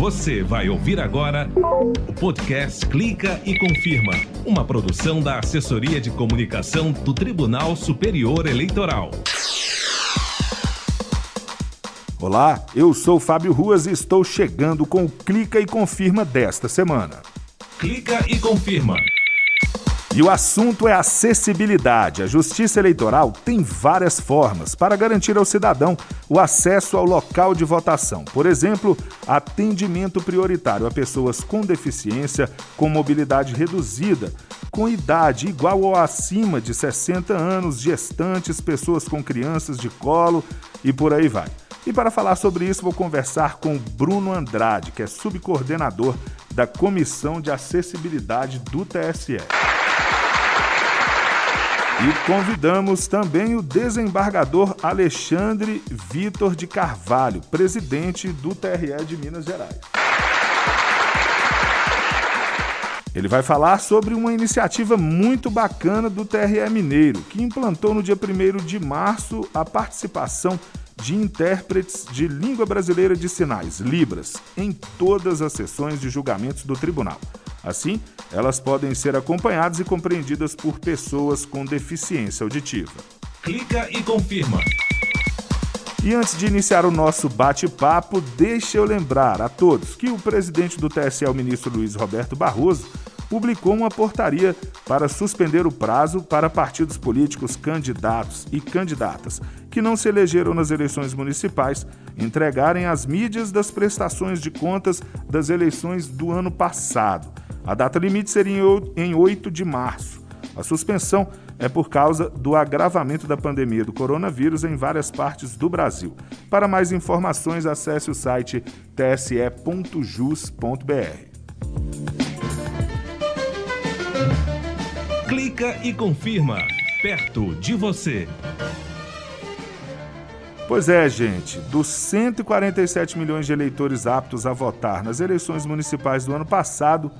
Você vai ouvir agora o podcast Clica e Confirma, uma produção da Assessoria de Comunicação do Tribunal Superior Eleitoral. Olá, eu sou Fábio Ruas e estou chegando com o Clica e Confirma desta semana. Clica e Confirma. E o assunto é acessibilidade. A Justiça Eleitoral tem várias formas para garantir ao cidadão o acesso ao local de votação. Por exemplo, atendimento prioritário a pessoas com deficiência, com mobilidade reduzida, com idade igual ou acima de 60 anos, gestantes, pessoas com crianças de colo e por aí vai. E para falar sobre isso, vou conversar com Bruno Andrade, que é subcoordenador da Comissão de Acessibilidade do TSE. E convidamos também o desembargador Alexandre Vitor de Carvalho, presidente do TRE de Minas Gerais. Ele vai falar sobre uma iniciativa muito bacana do TRE Mineiro, que implantou no dia 1 de março a participação de intérpretes de língua brasileira de sinais, Libras, em todas as sessões de julgamentos do tribunal. Assim, elas podem ser acompanhadas e compreendidas por pessoas com deficiência auditiva. Clica e confirma. E antes de iniciar o nosso bate-papo, deixa eu lembrar a todos que o presidente do TSE, o ministro Luiz Roberto Barroso, publicou uma portaria para suspender o prazo para partidos políticos, candidatos e candidatas que não se elegeram nas eleições municipais entregarem as mídias das prestações de contas das eleições do ano passado. A data limite seria em 8 de março. A suspensão é por causa do agravamento da pandemia do coronavírus em várias partes do Brasil. Para mais informações, acesse o site tse.jus.br. Clica e confirma. Perto de você. Pois é, gente, dos 147 milhões de eleitores aptos a votar nas eleições municipais do ano passado,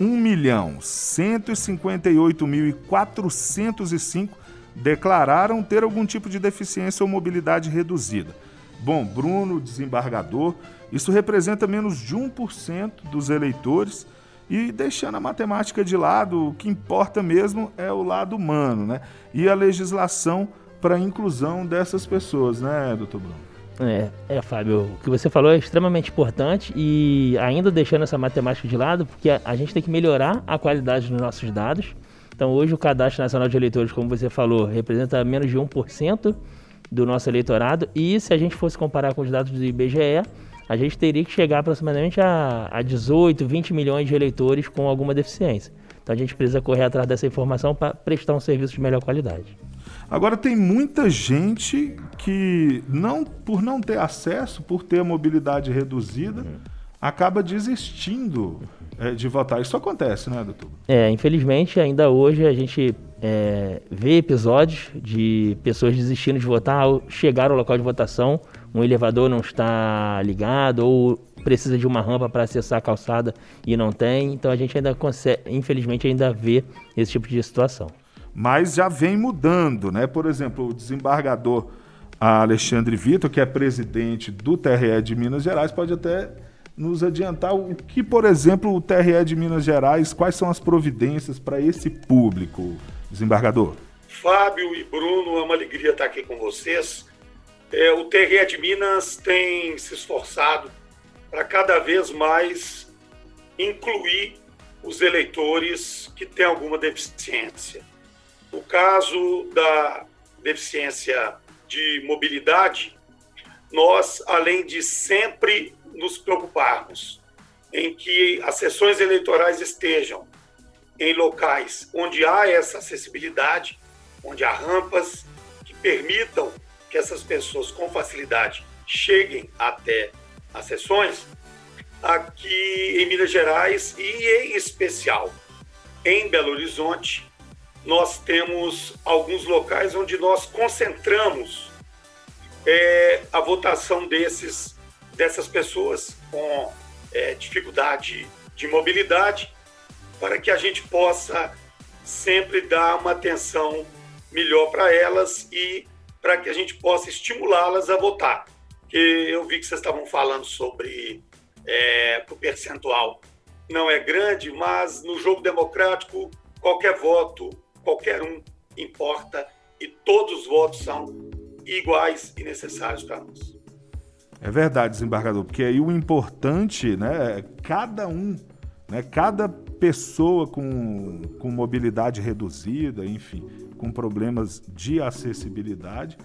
1 milhão 158.405 declararam ter algum tipo de deficiência ou mobilidade reduzida. Bom, Bruno, desembargador, isso representa menos de 1% dos eleitores e deixando a matemática de lado, o que importa mesmo é o lado humano, né? E a legislação para a inclusão dessas pessoas, né, doutor Bruno? É, é, Fábio, o que você falou é extremamente importante e ainda deixando essa matemática de lado, porque a, a gente tem que melhorar a qualidade dos nossos dados. Então, hoje, o Cadastro Nacional de Eleitores, como você falou, representa menos de 1% do nosso eleitorado, e se a gente fosse comparar com os dados do IBGE, a gente teria que chegar aproximadamente a, a 18, 20 milhões de eleitores com alguma deficiência. Então, a gente precisa correr atrás dessa informação para prestar um serviço de melhor qualidade. Agora tem muita gente que não por não ter acesso, por ter a mobilidade reduzida, uhum. acaba desistindo é, de votar. Isso acontece, né, doutor? É, infelizmente ainda hoje a gente é, vê episódios de pessoas desistindo de votar ao chegar ao local de votação, um elevador não está ligado ou precisa de uma rampa para acessar a calçada e não tem. Então a gente ainda consegue, infelizmente ainda vê esse tipo de situação mas já vem mudando, né? Por exemplo, o desembargador Alexandre Vitor, que é presidente do TRE de Minas Gerais, pode até nos adiantar o que, por exemplo, o TRE de Minas Gerais, quais são as providências para esse público, desembargador? Fábio e Bruno, é uma alegria estar aqui com vocês. É, o TRE de Minas tem se esforçado para cada vez mais incluir os eleitores que têm alguma deficiência. No caso da deficiência de mobilidade, nós, além de sempre nos preocuparmos em que as sessões eleitorais estejam em locais onde há essa acessibilidade, onde há rampas que permitam que essas pessoas com facilidade cheguem até as sessões, aqui em Minas Gerais e em especial em Belo Horizonte, nós temos alguns locais onde nós concentramos é, a votação desses, dessas pessoas com é, dificuldade de mobilidade, para que a gente possa sempre dar uma atenção melhor para elas e para que a gente possa estimulá-las a votar. Que eu vi que vocês estavam falando sobre é, o percentual não é grande, mas no jogo democrático, qualquer voto, qualquer um importa e todos os votos são iguais e necessários para nós. É verdade, desembargador, porque aí o importante, né, é cada um, né, cada pessoa com, com mobilidade reduzida, enfim, com problemas de acessibilidade,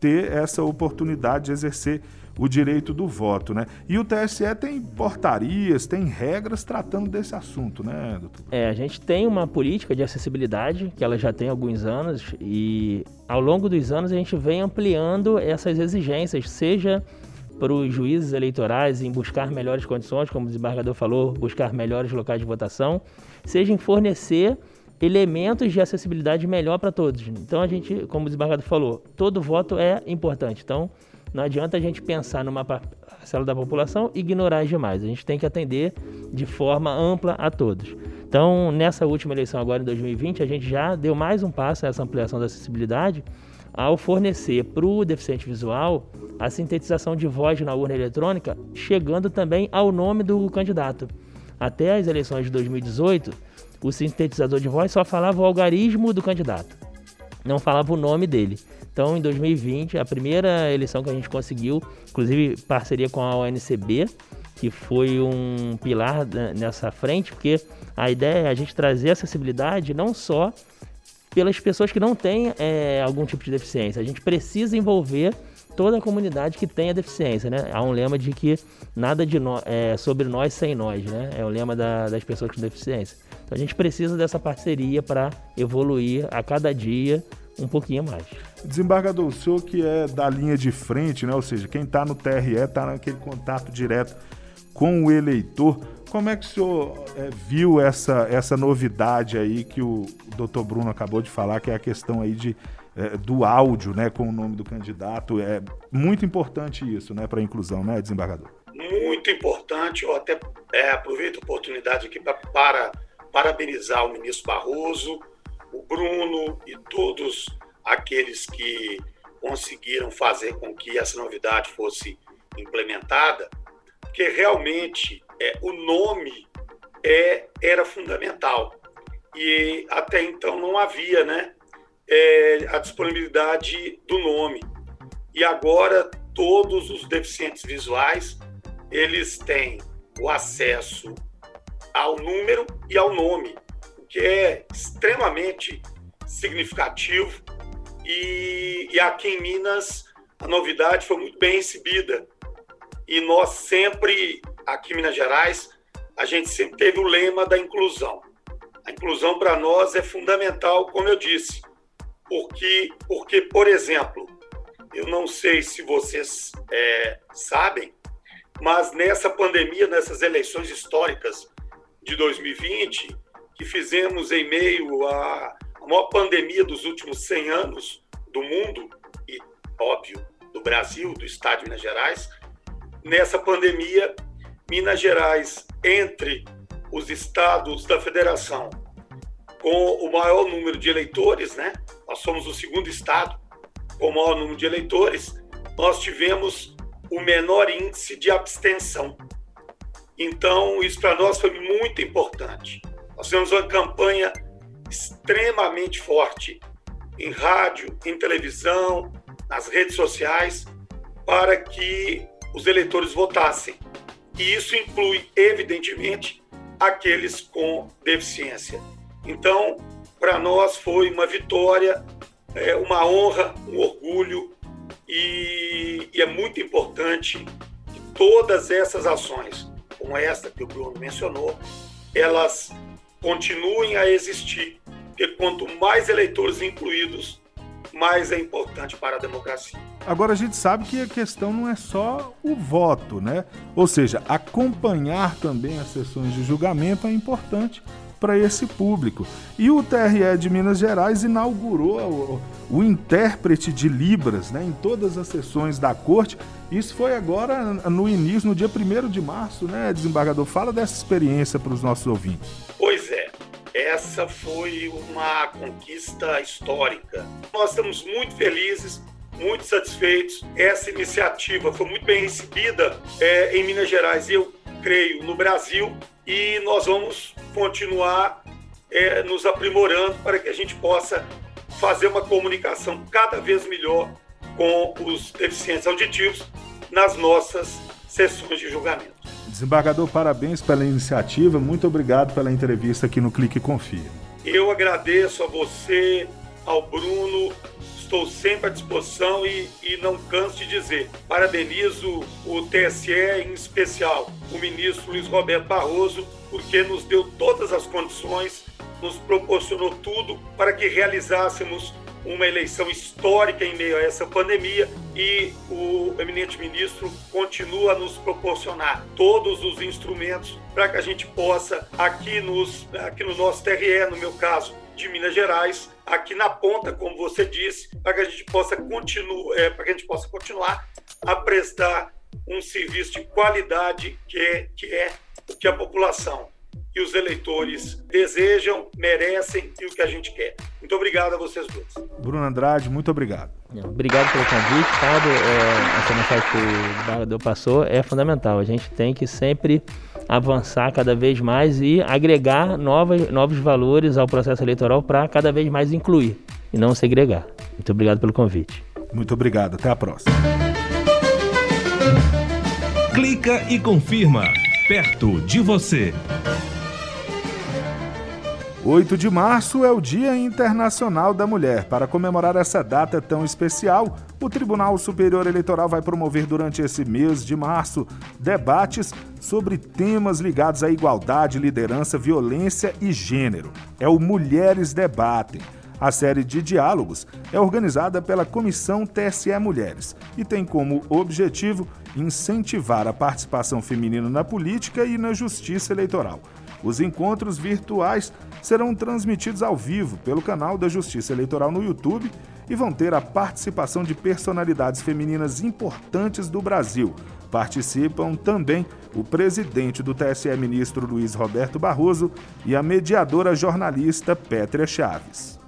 ter essa oportunidade de exercer o direito do voto, né? E o TSE tem portarias, tem regras tratando desse assunto, né, doutor? É, a gente tem uma política de acessibilidade que ela já tem alguns anos e ao longo dos anos a gente vem ampliando essas exigências, seja para os juízes eleitorais em buscar melhores condições, como o desembargador falou, buscar melhores locais de votação, seja em fornecer elementos de acessibilidade melhor para todos. Então a gente, como o desembargador falou, todo voto é importante. Então não adianta a gente pensar numa parcela da população e ignorar as demais. A gente tem que atender de forma ampla a todos. Então, nessa última eleição agora em 2020, a gente já deu mais um passo nessa ampliação da acessibilidade ao fornecer para o deficiente visual a sintetização de voz na urna eletrônica, chegando também ao nome do candidato. Até as eleições de 2018, o sintetizador de voz só falava o algarismo do candidato, não falava o nome dele. Então, em 2020, a primeira eleição que a gente conseguiu, inclusive parceria com a ONCB, que foi um pilar nessa frente, porque a ideia é a gente trazer acessibilidade não só pelas pessoas que não têm é, algum tipo de deficiência, a gente precisa envolver toda a comunidade que tenha deficiência, né? Há um lema de que nada de no, é, sobre nós sem nós, né? É o lema da, das pessoas com deficiência. Então a gente precisa dessa parceria para evoluir a cada dia um pouquinho mais. Desembargador, o senhor que é da linha de frente, né? ou seja, quem está no TRE está naquele contato direto com o eleitor. Como é que o senhor é, viu essa, essa novidade aí que o doutor Bruno acabou de falar, que é a questão aí de, é, do áudio né, com o nome do candidato? É muito importante isso né, para a inclusão, né, desembargador? Muito importante. Eu até é, aproveito a oportunidade aqui pra, para parabenizar o ministro Barroso, o Bruno e todos aqueles que conseguiram fazer com que essa novidade fosse implementada, porque realmente é, o nome é, era fundamental. E até então não havia né, é, a disponibilidade do nome. E agora todos os deficientes visuais eles têm o acesso ao número e ao nome que é extremamente significativo. E, e aqui em Minas, a novidade foi muito bem recebida. E nós sempre, aqui em Minas Gerais, a gente sempre teve o lema da inclusão. A inclusão para nós é fundamental, como eu disse, porque, porque por exemplo, eu não sei se vocês é, sabem, mas nessa pandemia, nessas eleições históricas de 2020, que fizemos em meio à maior pandemia dos últimos 100 anos do mundo e, óbvio, do Brasil, do Estado de Minas Gerais. Nessa pandemia, Minas Gerais, entre os estados da federação com o maior número de eleitores, né? Nós somos o segundo estado com o maior número de eleitores. Nós tivemos o menor índice de abstenção. Então, isso para nós foi muito importante. Nós fizemos uma campanha extremamente forte em rádio, em televisão, nas redes sociais, para que os eleitores votassem. E isso inclui, evidentemente, aqueles com deficiência. Então, para nós foi uma vitória, é, uma honra, um orgulho, e, e é muito importante que todas essas ações, como esta que o Bruno mencionou, elas continuem a existir, porque quanto mais eleitores incluídos, mais é importante para a democracia. Agora a gente sabe que a questão não é só o voto, né? Ou seja, acompanhar também as sessões de julgamento é importante para esse público. E o TRE de Minas Gerais inaugurou o, o, intérprete de Libras né, em todas as sessões da corte. Isso foi agora no início, no dia 1 de março, né, desembargador? Fala dessa experiência para os nossos ouvintes. Pois é, essa foi uma conquista histórica. Nós estamos muito felizes, muito satisfeitos. Essa iniciativa foi muito bem recebida é, em Minas Gerais. E eu creio, no Brasil e nós vamos continuar é, nos aprimorando para que a gente possa fazer uma comunicação cada vez melhor com os deficientes auditivos nas nossas sessões de julgamento. Desembargador, parabéns pela iniciativa, muito obrigado pela entrevista aqui no Clique Confia. Eu agradeço a você, ao Bruno, estou sempre à disposição e, e não canso de dizer. Parabenizo o TSE, em especial o ministro Luiz Roberto Barroso, porque nos deu todas as condições, nos proporcionou tudo para que realizássemos uma eleição histórica em meio a essa pandemia e o eminente ministro continua a nos proporcionar todos os instrumentos para que a gente possa, aqui, nos, aqui no nosso TRE, no meu caso, de Minas Gerais, aqui na ponta, como você disse, para que a gente possa continuar, é, para que a gente possa continuar a prestar um serviço de qualidade que é, que é o que a população e os eleitores desejam, merecem e o que a gente quer. Muito obrigado a vocês dois. Bruno Andrade, muito obrigado. Obrigado pelo convite, Fábio. É, essa mensagem que o Barrador passou é fundamental. A gente tem que sempre avançar cada vez mais e agregar novas, novos valores ao processo eleitoral para cada vez mais incluir e não segregar. Muito obrigado pelo convite. Muito obrigado. Até a próxima. Clica e confirma. Perto de você. 8 de março é o Dia Internacional da Mulher. Para comemorar essa data tão especial, o Tribunal Superior Eleitoral vai promover durante esse mês de março debates sobre temas ligados à igualdade, liderança, violência e gênero. É o Mulheres Debatem. A série de diálogos é organizada pela Comissão TSE Mulheres e tem como objetivo incentivar a participação feminina na política e na justiça eleitoral. Os encontros virtuais serão transmitidos ao vivo pelo canal da Justiça Eleitoral no YouTube e vão ter a participação de personalidades femininas importantes do Brasil. Participam também o presidente do TSE, ministro Luiz Roberto Barroso, e a mediadora jornalista Pétria Chaves.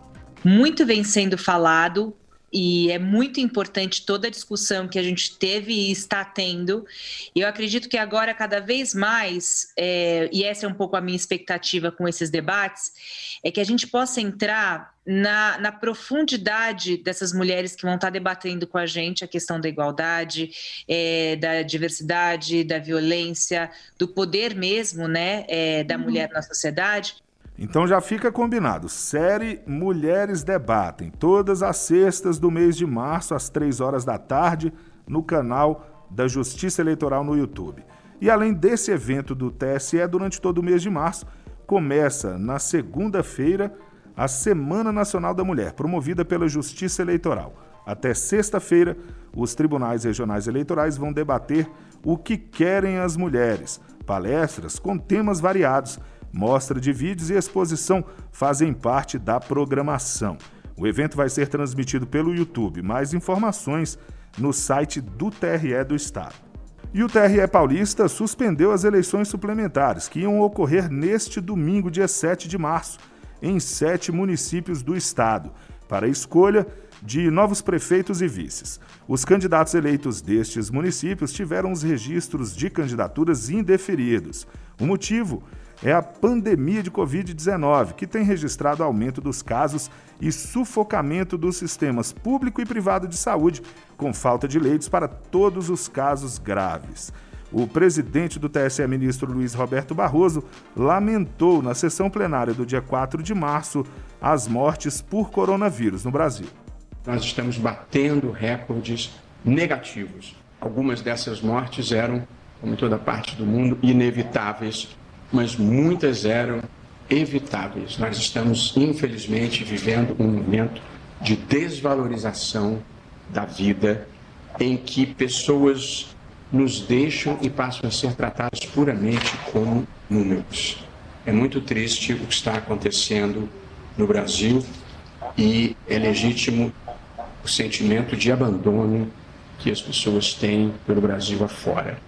Muito vem sendo falado e é muito importante toda a discussão que a gente teve e está tendo. E eu acredito que agora, cada vez mais, é, e essa é um pouco a minha expectativa com esses debates, é que a gente possa entrar na, na, profundidade dessas mulheres que vão estar debatendo com a gente a questão da igualdade, é, da diversidade, da violência, do poder mesmo, né, é, da uhum. mulher na sociedade, então já fica combinado. Série Mulheres Debatem, todas as sextas do mês de março, às três horas da tarde, no canal da Justiça Eleitoral no YouTube. E além desse evento do TSE, durante todo o mês de março, começa na segunda-feira a Semana Nacional da Mulher, promovida pela Justiça Eleitoral. Até sexta-feira, os tribunais regionais eleitorais vão debater o que querem as mulheres, palestras com temas variados Mostra de vídeos e exposição fazem parte da programação. O evento vai ser transmitido pelo YouTube. Mais informações no site do TRE do Estado. E o TRE Paulista suspendeu as eleições suplementares que iam ocorrer neste domingo, dia 7 de março, em sete municípios do estado, para a escolha de novos prefeitos e vices. Os candidatos eleitos destes municípios tiveram os registros de candidaturas indeferidos. O motivo é a pandemia de Covid-19, que tem registrado aumento dos casos e sufocamento dos sistemas público e privado de saúde, com falta de leitos para todos os casos graves. O presidente do TSE, ministro Luiz Roberto Barroso, lamentou na sessão plenária do dia 4 de março as mortes por coronavírus no Brasil. Nós estamos batendo recordes negativos. Algumas dessas mortes eram, como em toda parte do mundo, inevitáveis mas muitas eram evitáveis. Nós estamos, infelizmente, vivendo um momento de desvalorização da vida em que pessoas nos deixam e passam a ser tratadas puramente como números. É muito triste o que está acontecendo no Brasil e é legítimo o sentimento de abandono que as pessoas têm pelo Brasil afora.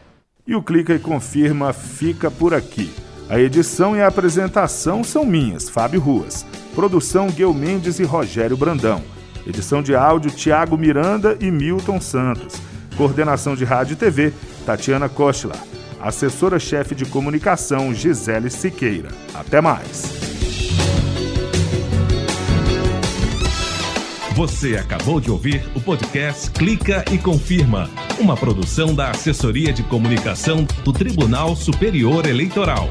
E o Clica e Confirma fica por aqui. A edição e a apresentação são minhas, Fábio Ruas. Produção Gil Mendes e Rogério Brandão. Edição de áudio Tiago Miranda e Milton Santos. Coordenação de rádio e TV Tatiana Kochlar. Assessora-chefe de comunicação Gisele Siqueira. Até mais. Você acabou de ouvir o podcast Clica e Confirma, uma produção da Assessoria de Comunicação do Tribunal Superior Eleitoral.